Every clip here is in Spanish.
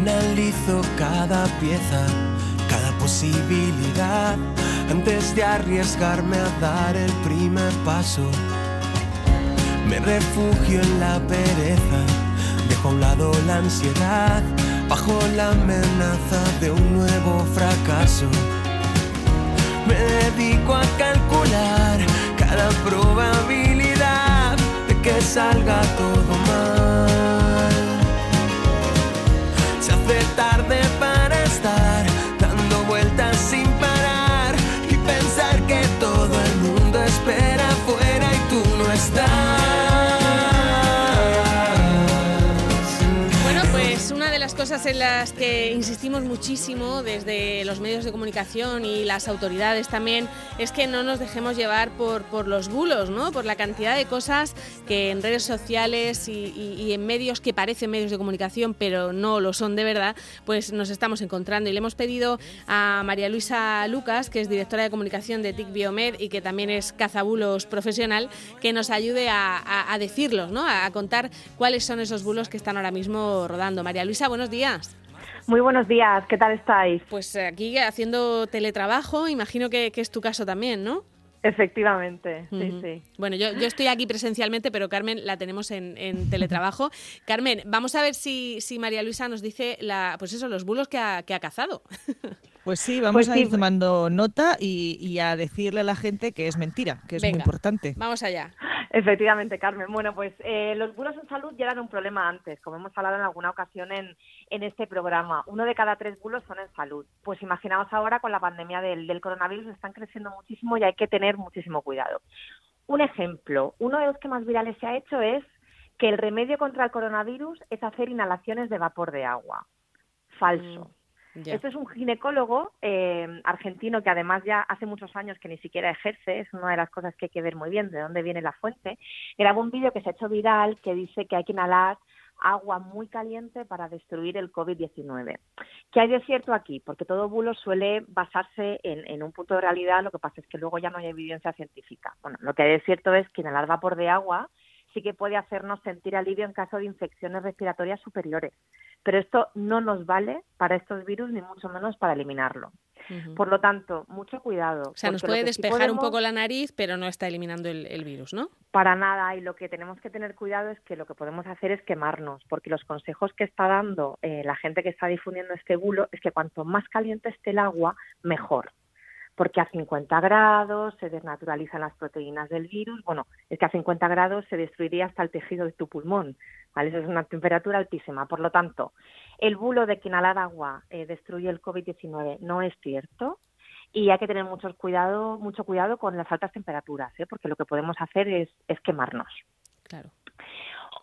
Analizo cada pieza, cada posibilidad, antes de arriesgarme a dar el primer paso. Me refugio en la pereza, dejo a un lado la ansiedad, bajo la amenaza de un nuevo fracaso. Me dedico a calcular cada probabilidad de que salga todo Hace tarde para estar dando vueltas sin parar y pensar que todo el mundo espera afuera y tú no estás. Cosas en las que insistimos muchísimo desde los medios de comunicación y las autoridades también es que no nos dejemos llevar por, por los bulos, ¿no? Por la cantidad de cosas que en redes sociales y, en medios que parecen medios de comunicación pero no lo son de verdad, pues nos estamos encontrando. Y le hemos pedido a María Luisa Lucas, que es directora de comunicación de TIC Biomed y que también es cazabulos profesional, que nos ayude a, a- decirlos, ¿no? A, a contar cuáles son esos bulos que están ahora mismo rodando. María Luisa, buenos días. Muy buenos días, ¿qué tal estáis? Pues aquí haciendo teletrabajo, imagino que, que es tu caso también, ¿no? Efectivamente, sí, sí. Bueno, yo, yo estoy aquí presencialmente, pero Carmen la tenemos en, en teletrabajo. Carmen, vamos a ver si, si María Luisa nos dice la, pues eso, los bulos que ha, que ha cazado. Pues sí, vamos Pues a sí. ir tomando nota y, y a decirle a la gente que es mentira, que es muy importante. Vamos allá. Efectivamente, Carmen. Bueno, pues eh, los bulos en salud ya eran un problema antes, como hemos hablado en alguna ocasión en, en este programa. Uno de cada tres bulos son en salud. Pues imaginaos ahora con la pandemia del, del coronavirus, están creciendo muchísimo y hay que tener muchísimo cuidado. Un ejemplo, uno de los que más virales se ha hecho es que el remedio contra el coronavirus es hacer inhalaciones de vapor de agua. Falso. Ya. Este es un ginecólogo eh, argentino que además ya hace muchos años que ni siquiera ejerce, es una de las cosas que hay que ver muy bien de dónde viene la fuente. Grabó un vídeo que se ha hecho viral que dice que hay que inhalar agua muy caliente para destruir el COVID-19. ¿Qué hay de cierto aquí? Porque todo bulo suele basarse en, en un punto de realidad, lo que pasa es que luego ya no hay evidencia científica. Bueno, lo que hay de cierto es que inhalar vapor de agua sí que puede hacernos sentir alivio en caso de infecciones respiratorias superiores. Pero esto no nos vale para estos virus ni mucho menos para eliminarlo. Por lo tanto, mucho cuidado. o sea, nos puede sí despejar un poco la nariz, pero no está eliminando el, el virus, ¿no? Para nada, y lo que tenemos que tener cuidado es que lo que podemos hacer es quemarnos, porque los consejos que está dando eh, la gente que está difundiendo este bulo es que cuanto más caliente esté el agua, mejor. Porque a 50 grados se desnaturalizan las proteínas del virus. Bueno, es que a 50 grados se destruiría hasta el tejido de tu pulmón. ¿vale? Eso es una temperatura altísima. Por lo tanto, el bulo de que inhalar agua eh, destruye el COVID-19 no es cierto y hay que tener mucho cuidado, mucho cuidado con las altas temperaturas, ¿eh? porque lo que podemos hacer es, es quemarnos. Claro.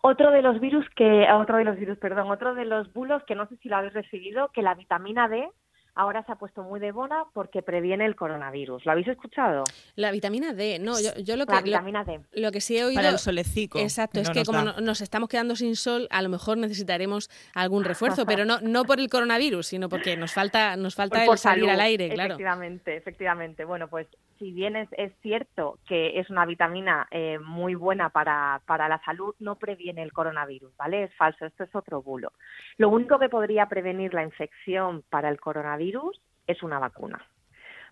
Otro de los virus que, otro de los virus, perdón, otro de los bulos que no sé si lo habéis recibido, que la vitamina D ahora se ha puesto muy de moda porque previene el coronavirus. ¿Lo habéis escuchado? La vitamina D, no, yo, yo lo que La lo- vitamina D. Lo que sí he oído. Para el solecico. Exacto, es no que nos como da. nos estamos quedando sin sol, a lo mejor necesitaremos algún refuerzo, pero no, no por el coronavirus, sino porque nos falta, nos falta Por- el por salir salud, al aire, claro. Efectivamente, efectivamente. Bueno, pues si bien es, cierto que es una vitamina eh, muy buena para, para la salud, no previene el coronavirus, ¿vale? Es falso, esto es otro bulo. Lo único que podría prevenir la infección para el coronavirus es una vacuna.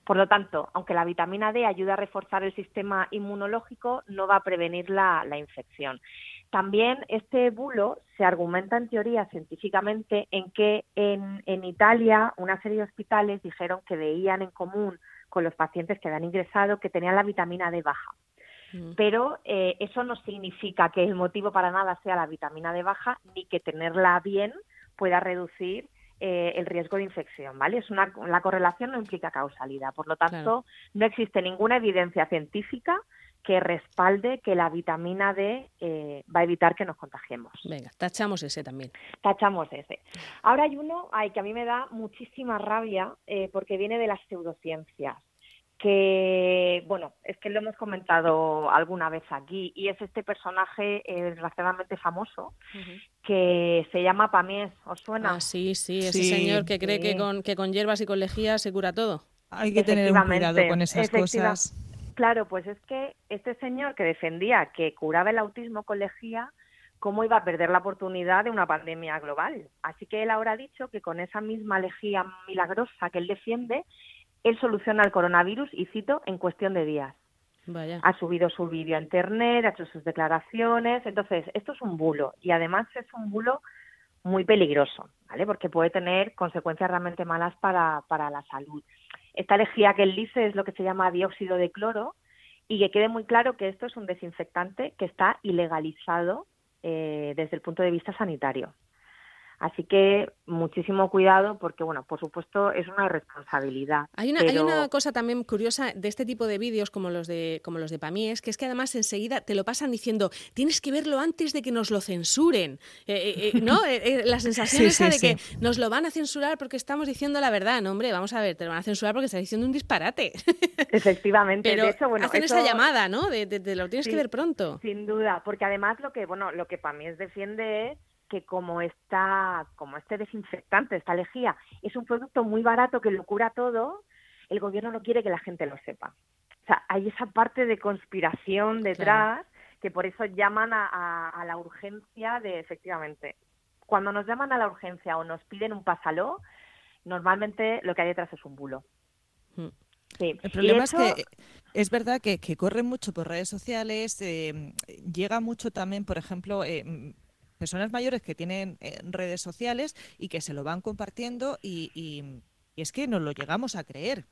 Por lo tanto, aunque la vitamina D ayuda a reforzar el sistema inmunológico, no va a prevenir la, la infección. También este bulo se argumenta en teoría científicamente en que en, en Italia una serie de hospitales dijeron que veían en común con los pacientes que habían ingresado que tenían la vitamina D baja. Mm. Pero eh, eso no significa que el motivo para nada sea la vitamina D baja ni que tenerla bien pueda reducir eh, el riesgo de infección, ¿vale? Es una, la correlación no implica causalidad, por lo tanto, Claro. no existe ninguna evidencia científica que respalde que la vitamina D eh, va a evitar que nos contagiemos. Venga, tachamos ese también. Tachamos ese. Ahora hay uno ay, que a mí me da muchísima rabia eh, porque viene de las pseudociencias que, bueno, es que lo hemos comentado alguna vez aquí, y es este personaje eh, desgraciadamente famoso que se llama Pamés, ¿os suena? Ah, sí, sí, ese Sí, señor que cree que con, que con hierbas y con lejía se cura todo. Hay que tener un cuidado con esas cosas. Claro, pues es que este señor que defendía que curaba el autismo con lejía, cómo iba a perder la oportunidad de una pandemia global. Así que él ahora ha dicho que con esa misma lejía milagrosa que él defiende, él soluciona el coronavirus, y cito, en cuestión de días. Vaya. Ha subido su vídeo a internet, ha hecho sus declaraciones. Entonces, esto es un bulo y además es un bulo muy peligroso, ¿vale? Porque puede tener consecuencias realmente malas para, para la salud. Esta lejía que él dice es lo que se llama dióxido de cloro y que quede muy claro que esto es un desinfectante que está ilegalizado eh, desde el punto de vista sanitario. Así que muchísimo cuidado porque, bueno, por supuesto es una responsabilidad. Hay una, hay una cosa también curiosa de este tipo de vídeos como los de como los de Pamies, que es que además enseguida te lo pasan diciendo tienes que verlo antes de que nos lo censuren, eh, eh, eh, ¿no? la sensación esa de que nos lo van a censurar porque estamos diciendo la verdad, no hombre, vamos a ver, te lo van a censurar porque estás diciendo un disparate. Efectivamente, Pero de hecho, bueno, hacen esa llamada, ¿no? De, lo tienes que ver pronto. Sin duda, porque además lo que bueno lo que Pamies defiende es que como está, como este desinfectante, esta lejía, es un producto muy barato que lo cura todo, el gobierno no quiere que la gente lo sepa. O sea, hay esa parte de conspiración detrás que por eso llaman a, la urgencia de, efectivamente, cuando nos llaman a la urgencia o nos piden un pásalo, normalmente lo que hay detrás es un bulo. Sí. El problema es que es verdad que, que corre mucho por redes sociales, eh, llega mucho también, por ejemplo, eh, personas mayores que tienen eh, redes sociales y que se lo van compartiendo y, y, es que nos lo llegamos a creer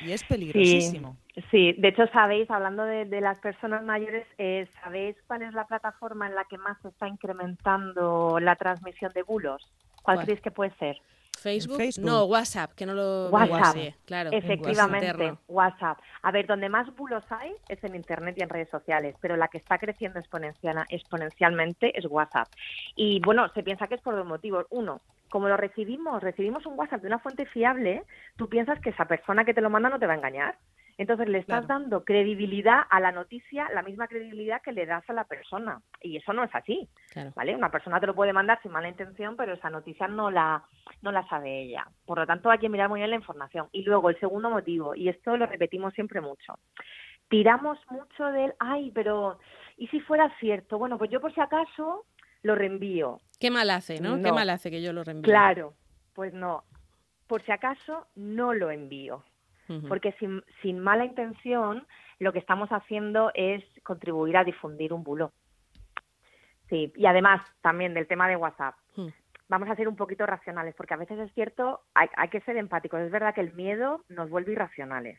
y es peligrosísimo. Sí, de hecho sabéis, hablando de, las personas mayores, eh, ¿sabéis cuál es la plataforma en la que más se está incrementando la transmisión de bulos? ¿Cuál, creéis que puede ser? Facebook, no, WhatsApp, que no lo WhatsApp, claro. Efectivamente, WhatsApp. A ver, donde más bulos hay es en Internet y en redes sociales, pero la que está creciendo exponencial, exponencialmente es WhatsApp. Y bueno, se piensa que es por dos motivos. Uno, como lo recibimos, recibimos un WhatsApp de una fuente fiable, tú piensas que esa persona que te lo manda no te va a engañar. Entonces le estás dando credibilidad a la noticia, la misma credibilidad que le das a la persona. Y eso no es así. ¿Vale? Una persona te lo puede mandar sin mala intención, pero esa noticia no la, no la sabe ella. Por lo tanto, hay que mirar muy bien la información. Y luego, el segundo motivo, y esto lo repetimos siempre mucho. Tiramos mucho del, ay, pero ¿y si fuera cierto? Bueno, pues yo por si acaso lo reenvío. Qué mal hace, ¿no? Qué mal hace que yo lo reenvíe. Claro, pues no. Por si acaso no lo envío porque sin, sin mala intención lo que estamos haciendo es contribuir a difundir un bulo. Sí, y además también del tema de WhatsApp. Hmm. Vamos a ser un poquito racionales, porque a veces es cierto, hay, hay, que ser empáticos. Es verdad que el miedo nos vuelve irracionales.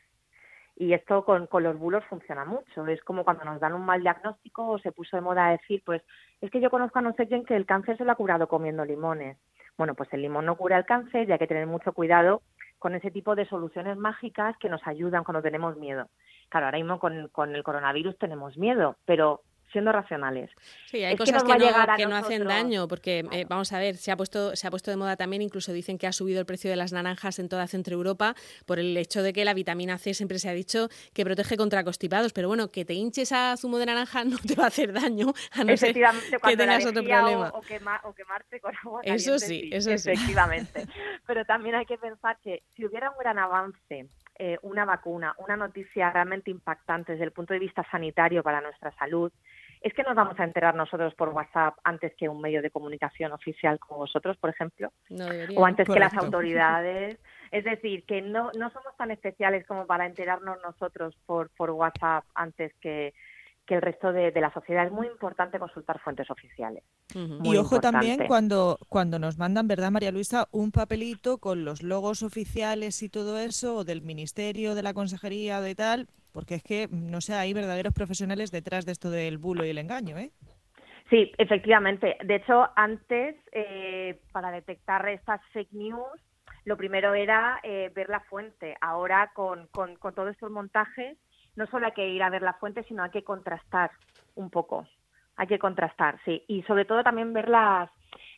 Y esto con, con los bulos funciona mucho. Es como cuando nos dan un mal diagnóstico o se puso de moda decir, pues es que yo conozco a no sé quién que el cáncer se lo ha curado comiendo limones. Bueno, pues el limón no cura el cáncer y hay que tener mucho cuidado con ese tipo de soluciones mágicas que nos ayudan cuando tenemos miedo. Claro, ahora mismo con, el coronavirus tenemos miedo, pero siendo racionales. Sí, hay cosas que, no, que no, hacen daño, porque eh, vamos a ver, se ha puesto se ha puesto de moda también, incluso dicen que ha subido el precio de las naranjas en toda Centro Europa por el hecho de que la vitamina C siempre se ha dicho que protege contra constipados, pero bueno, que te hinches a zumo de naranja no te va a hacer daño, a no ser que tengas otro problema. O, o, quemarte con agua Eso sí, eso sí. Efectivamente. pero también hay que pensar que si hubiera un gran avance eh, una vacuna, una noticia realmente impactante desde el punto de vista sanitario para nuestra salud, es que nos vamos a enterar nosotros por WhatsApp antes que un medio de comunicación oficial como vosotros, por ejemplo, o antes que las autoridades. Es decir, que no, no somos tan especiales como para enterarnos nosotros por, por WhatsApp antes que, que el resto de, la sociedad. Es muy importante consultar fuentes oficiales. Y ojo también cuando, cuando nos mandan, ¿verdad, María Luisa? Un papelito con los logos oficiales y todo eso, o del Ministerio, de la Consejería, de tal, porque es que, no sé, hay verdaderos profesionales detrás de esto del bulo y el engaño, ¿eh? Sí, efectivamente. De hecho, antes, eh, para detectar estas fake news, lo primero era eh, ver la fuente. Ahora, con, con, con todos estos montajes, no solo hay que ir a ver la fuente, sino hay que contrastar un poco. Hay que contrastar, sí. Y sobre todo también ver las,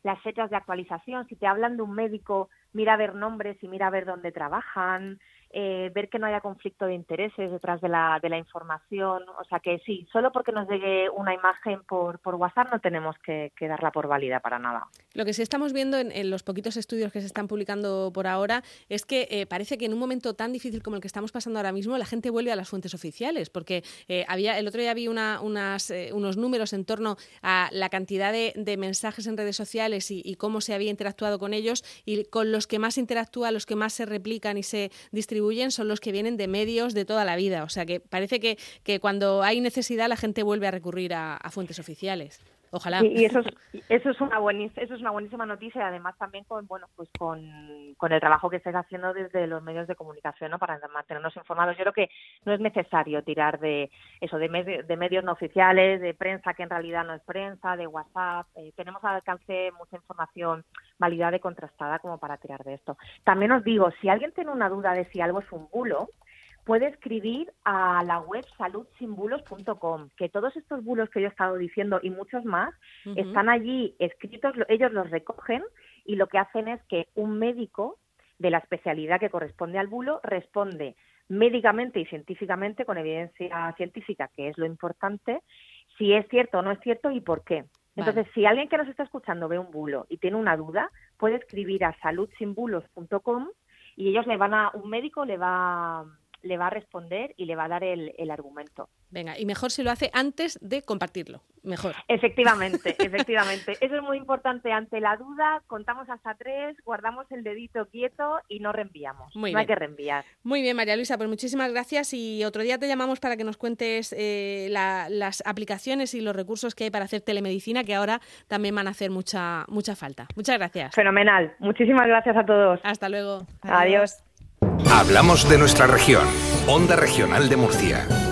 las fechas de actualización. Si te hablan de un médico, mira a ver nombres y mira a ver dónde trabajan. Eh, ver que no haya conflicto de intereses detrás de la, de la información. O sea que sí, solo porque nos llegue una imagen por, por WhatsApp no tenemos que, darla por válida para nada. Lo que sí estamos viendo en, los poquitos estudios que se están publicando por ahora es que eh, parece que en un momento tan difícil como el que estamos pasando ahora mismo, la gente vuelve a las fuentes oficiales, porque eh, había el otro día vi una, unas, unos números en torno a la cantidad de, mensajes en redes sociales y, cómo se había interactuado con ellos y con los que más interactúa, los que más se replican y se distribuyen son los que vienen de medios de toda la vida. O sea que parece que, que cuando hay necesidad la gente vuelve a recurrir a fuentes oficiales. Ojalá. y eso es, eso es una buenísima, eso es una buenísima noticia además también con bueno pues con, el trabajo que estáis haciendo desde los medios de comunicación ¿no? para mantenernos informados. Yo creo que no es necesario tirar de eso de, de medios no oficiales, de prensa que en realidad no es prensa, de WhatsApp. Eh, tenemos al alcance mucha información validada y contrastada como para tirar de esto. También os digo, si alguien tiene una duda de si algo es un bulo, puede escribir a la web saludsinbulos.com, que todos estos bulos que yo he estado diciendo y muchos más están allí escritos, ellos los recogen y lo que hacen es que un médico de la especialidad que corresponde al bulo responde médicamente y científicamente con evidencia científica, que es lo importante, si es cierto o no es cierto y por qué. Entonces, si alguien que nos está escuchando ve un bulo y tiene una duda, puede escribir a saludsinbulos.com y ellos le van a, un médico le va le va a responder y le va a dar el, argumento. Venga, y mejor si lo hace antes de compartirlo, mejor. Efectivamente, efectivamente. Eso es muy importante. Ante la duda, contamos hasta tres, guardamos el dedito quieto y no reenviamos. no hay que reenviar. Muy bien, María Luisa, pues muchísimas gracias y otro día te llamamos para que nos cuentes eh, las aplicaciones y los recursos que hay para hacer telemedicina, que ahora también van a hacer mucha, mucha falta. Muchas gracias. Fenomenal. Muchísimas gracias a todos. Hasta luego. Adiós. Hablamos de nuestra región. Onda Regional de Murcia.